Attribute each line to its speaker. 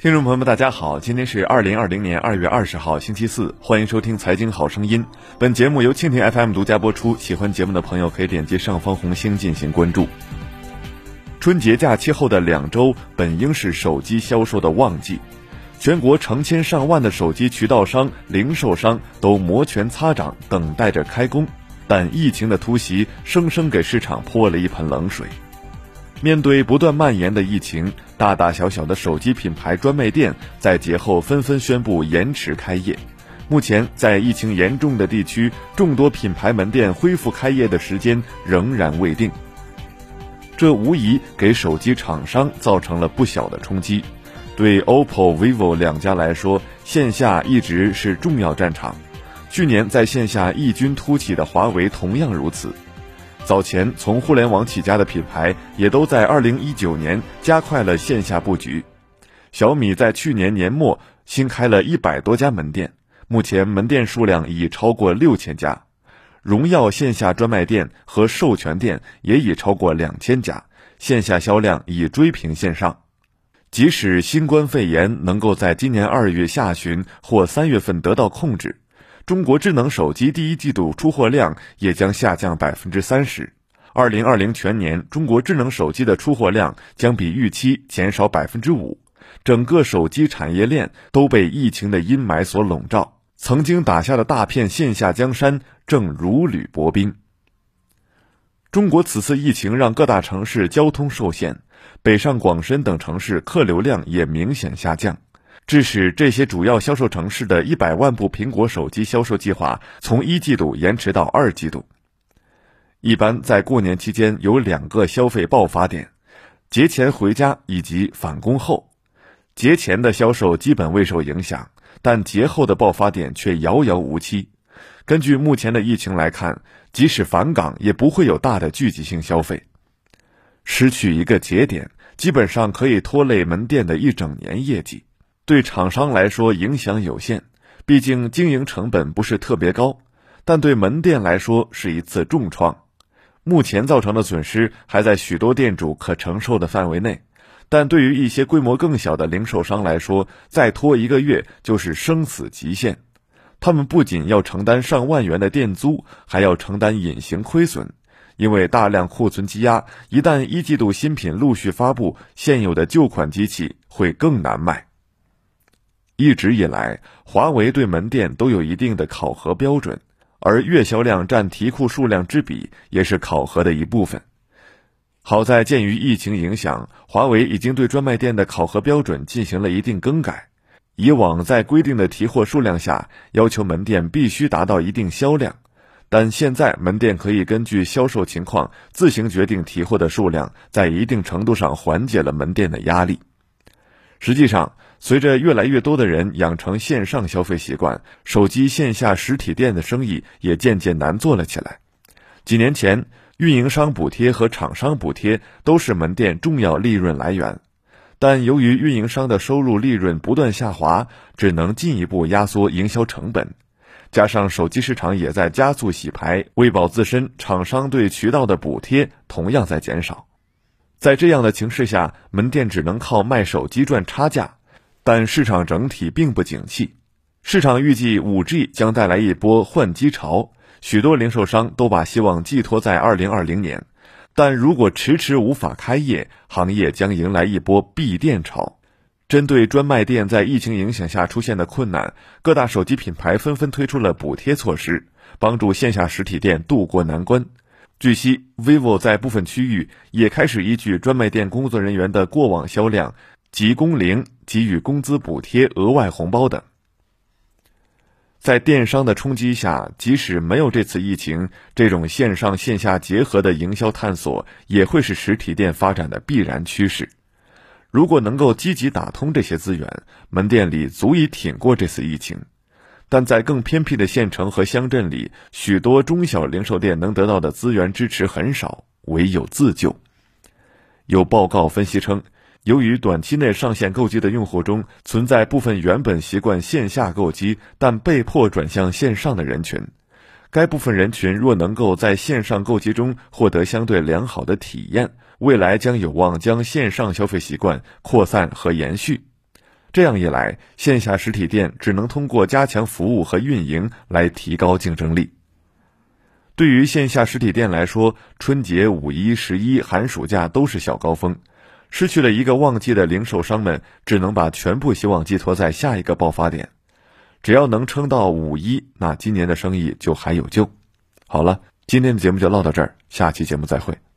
Speaker 1: 听众朋友们，大家好，今天是二零二零年二月二十号，星期四，欢迎收听《财经好声音》。本节目由蜻蜓 FM 独家播出。喜欢节目的朋友可以点击上方红星进行关注。春节假期后的两周本应是手机销售的旺季，全国成千上万的手机渠道商、零售商都摩拳擦掌，等待着开工。但疫情的突袭，生生给市场泼了一盆冷水。面对不断蔓延的疫情，大大小小的手机品牌专卖店在节后纷纷宣布延迟开业。目前，在疫情严重的地区，众多品牌门店恢复开业的时间仍然未定。这无疑给手机厂商造成了不小的冲击。对 OPPO、vivo 两家来说，线下一直是重要战场。去年在线下异军突起的华为同样如此。早前从互联网起家的品牌，也都在二零一九年加快了线下布局。小米在去年年末新开了一百多家门店，目前门店数量已超过六千家。荣耀线下专卖店和授权店也已超过两千家，线下销量已追平线上。即使新冠肺炎能够在今年二月下旬或三月份得到控制。中国智能手机第一季度出货量也将下降百分之三十，二零二零全年中国智能手机的出货量将比预期减少百分之五，整个手机产业链都被疫情的阴霾所笼罩，曾经打下的大片线下江山正如履薄冰。中国此次疫情让各大城市交通受限，北上广深等城市客流量也明显下降。致使这些主要销售城市的一百万部苹果手机销售计划从一季度延迟到二季度。一般在过年期间有两个消费爆发点：节前回家以及返工后。节前的销售基本未受影响，但节后的爆发点却遥遥无期。根据目前的疫情来看，即使返岗也不会有大的聚集性消费。失去一个节点，基本上可以拖累门店的一整年业绩。对厂商来说影响有限，毕竟经营成本不是特别高，但对门店来说是一次重创。目前造成的损失还在许多店主可承受的范围内，但对于一些规模更小的零售商来说，再拖一个月就是生死极限。他们不仅要承担上万元的店租，还要承担隐形亏损，因为大量库存积压，一旦一季度新品陆续发布，现有的旧款机器会更难卖。一直以来，华为对门店都有一定的考核标准，而月销量占提库数量之比也是考核的一部分。好在鉴于疫情影响，华为已经对专卖店的考核标准进行了一定更改。以往在规定的提货数量下，要求门店必须达到一定销量，但现在门店可以根据销售情况自行决定提货的数量，在一定程度上缓解了门店的压力。实际上，随着越来越多的人养成线上消费习惯，手机线下实体店的生意也渐渐难做了起来。几年前，运营商补贴和厂商补贴都是门店重要利润来源，但由于运营商的收入利润不断下滑，只能进一步压缩营销成本。加上手机市场也在加速洗牌，为保自身，厂商对渠道的补贴同样在减少。在这样的形势下，门店只能靠卖手机赚差价。但市场整体并不景气，市场预计五 G 将带来一波换机潮，许多零售商都把希望寄托在二零二零年。但如果迟迟无法开业，行业将迎来一波闭店潮。针对专卖店在疫情影响下出现的困难，各大手机品牌纷纷推出了补贴措施，帮助线下实体店渡过难关。据悉，vivo 在部分区域也开始依据专卖店工作人员的过往销量。及工龄给予工资补贴、额外红包等。在电商的冲击下，即使没有这次疫情，这种线上线下结合的营销探索也会是实体店发展的必然趋势。如果能够积极打通这些资源，门店里足以挺过这次疫情。但在更偏僻的县城和乡镇里，许多中小零售店能得到的资源支持很少，唯有自救。有报告分析称。由于短期内上线购机的用户中存在部分原本习惯线下购机但被迫转向线上的人群，该部分人群若能够在线上购机中获得相对良好的体验，未来将有望将线上消费习惯扩散和延续。这样一来，线下实体店只能通过加强服务和运营来提高竞争力。对于线下实体店来说，春节、五一、十一、寒暑假都是小高峰，失去了一个旺季的零售商们只能把全部希望寄托在下一个爆发点。只要能撑到五一，那今年的生意就还有救。好了，今天的节目就唠到这儿，下期节目再会。